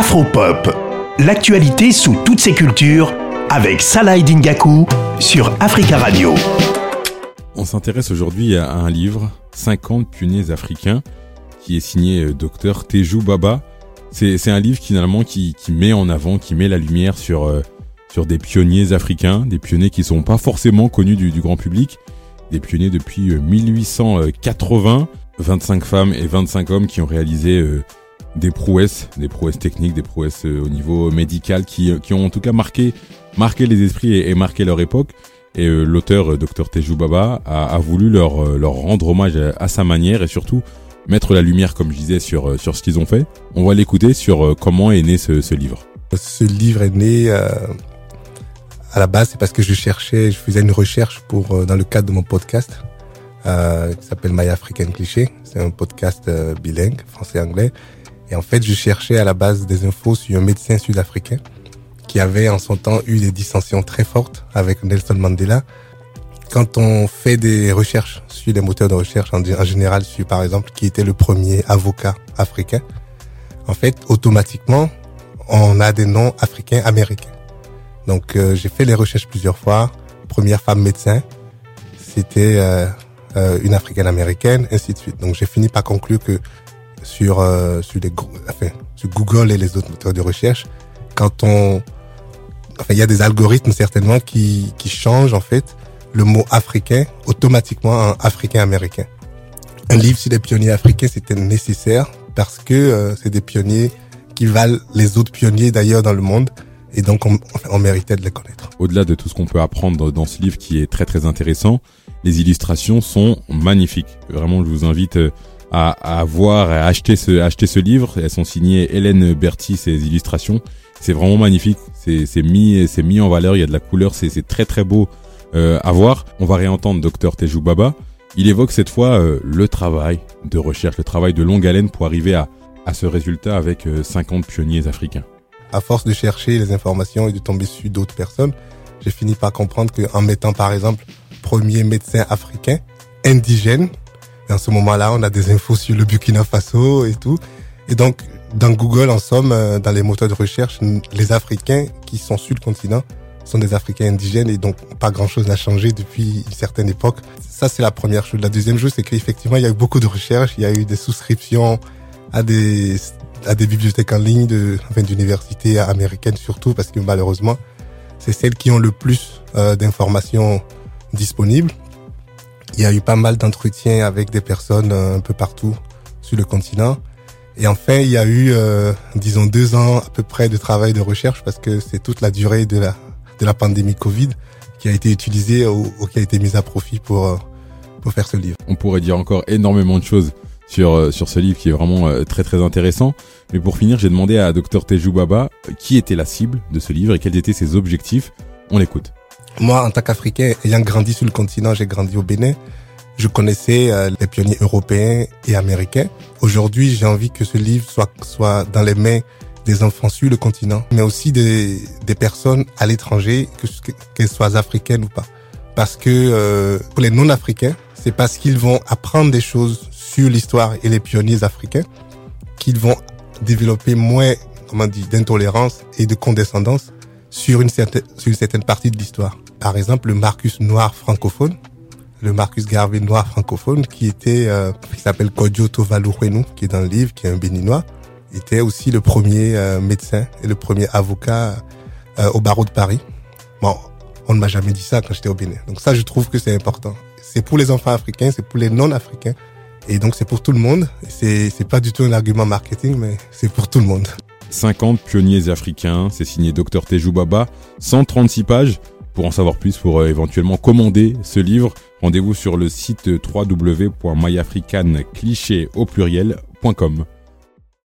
Afropop, l'actualité sous toutes ses cultures avec Salah Dingaku sur Africa Radio. On s'intéresse aujourd'hui à un livre, 50 pionniers africains, qui est signé euh, Dr Tejou Baba. C'est un livre finalement qui, met en avant, qui met la lumière sur, euh, des pionniers africains, des pionniers qui sont pas forcément connus du, du grand public, des pionniers depuis 1880, euh, 25 femmes et 25 hommes qui ont réalisé des prouesses, des prouesses techniques, des prouesses au niveau médical qui, qui ont en tout cas marqué, marqué les esprits et, marqué leur époque. Et euh, l'auteur, euh, Dr Tejou Baba, a, a voulu leur, euh, leur rendre hommage à, sa manière et surtout mettre la lumière, comme je disais, sur, sur ce qu'ils ont fait. On va l'écouter sur comment est né ce, ce livre. Ce livre est né à la base, c'est parce que je cherchais, je faisais une recherche pour dans le cadre de mon podcast euh, qui s'appelle My African Cliché. C'est un podcast bilingue, français-anglais. Et en fait, je cherchais à la base des infos sur un médecin sud-africain qui avait en son temps eu des dissensions très fortes avec Nelson Mandela. Quand on fait des recherches sur les moteurs de recherche, en, général sur par exemple qui était le premier avocat africain, en fait, automatiquement, on a des noms africains américains. Donc euh, j'ai fait les recherches plusieurs fois. Première femme médecin, c'était euh, euh, une africaine américaine, ainsi de suite. Donc j'ai fini par conclure que sur sur les Google et les autres moteurs de recherche, quand on enfin, il y a des algorithmes certainement qui, qui changent en fait le mot africain automatiquement en africain-américain. Un livre sur les pionniers africains, c'était nécessaire parce que euh, c'est des pionniers qui valent les autres pionniers d'ailleurs dans le monde et donc on, on méritait de les connaître. Au-delà de tout ce qu'on peut apprendre dans ce livre qui est très très intéressant, les illustrations sont magnifiques. Vraiment, je vous invite euh, à, à voir, à acheter ce, acheter ce livre. Elles sont signées Hélène Berti, ces illustrations. C'est vraiment magnifique. C'est mis, c'est mis en valeur. Il y a de la couleur. C'est très très beau euh, à voir. On va réentendre Dr Tejou Baba. Il évoque cette fois euh, le travail de recherche, le travail de longue haleine pour arriver à, à ce résultat avec 50 euh, pionniers africains. À force de chercher les informations et de tomber sur d'autres personnes, j'ai fini par comprendre qu'en mettant par exemple premier médecin africain indigène, en ce moment-là, on a des infos sur le Burkina Faso et tout. Et donc, dans Google, en somme, euh, dans les moteurs de recherche, les Africains qui sont sur le continent sont des Africains indigènes et donc pas grand-chose n'a changé depuis une certaine époque. Ça, c'est la première chose. La deuxième chose, c'est qu'effectivement, il y a eu beaucoup de recherches, il y a eu des souscriptions à des à des bibliothèques en ligne de enfin, d'universités américaines surtout parce que malheureusement, c'est celles qui ont le plus euh, d'informations disponibles. Il y a eu pas mal d'entretiens avec des personnes euh, un peu partout sur le continent. Et enfin, il y a eu, euh, disons, deux ans à peu près de travail de recherche parce que c'est toute la durée de la, de la pandémie Covid qui a été utilisée ou, qui a été mise à profit pour, euh, pour faire ce livre. On pourrait dire encore énormément de choses sur, euh, sur ce livre qui est vraiment très très intéressant. Mais pour finir, j'ai demandé à Dr Tejou Baba qui était la cible de ce livre et quels étaient ses objectifs. On l'écoute. Moi, en tant qu'Africain, ayant grandi sur le continent, j'ai grandi au Bénin. Je connaissais euh, les pionniers européens et américains. Aujourd'hui, j'ai envie que ce livre soit, soit dans les mains des enfants sur le continent, mais aussi des, des personnes à l'étranger, qu'elles soient africaines ou pas. Parce que euh, pour les non-africains, c'est parce qu'ils vont apprendre des choses sur l'histoire et les pionniers africains qu'ils vont développer moins, comment dire, d'intolérance et de condescendance sur une certaine, sur une certaine partie de l'histoire. Par exemple, le Marcus noir francophone, le Marcus Garvey noir francophone, qui était, euh, qui s'appelle Kodjo Tovalourenou, qui est dans le livre, qui est un béninois, était aussi le premier euh, médecin et le premier avocat euh, au barreau de Paris. Bon, on ne m'a jamais dit ça quand j'étais au Bénin. Donc ça, je trouve que c'est important. C'est pour les enfants africains, c'est pour les non-africains. Et donc c'est pour tout le monde. C'est, c'est pas du tout un argument marketing, mais c'est pour tout le monde. 50 pionniers africains, c'est signé Dr Tejou Baba, 136 pages. Pour en savoir plus, pour euh, éventuellement commander ce livre, rendez-vous sur le site www.myafricancliché au.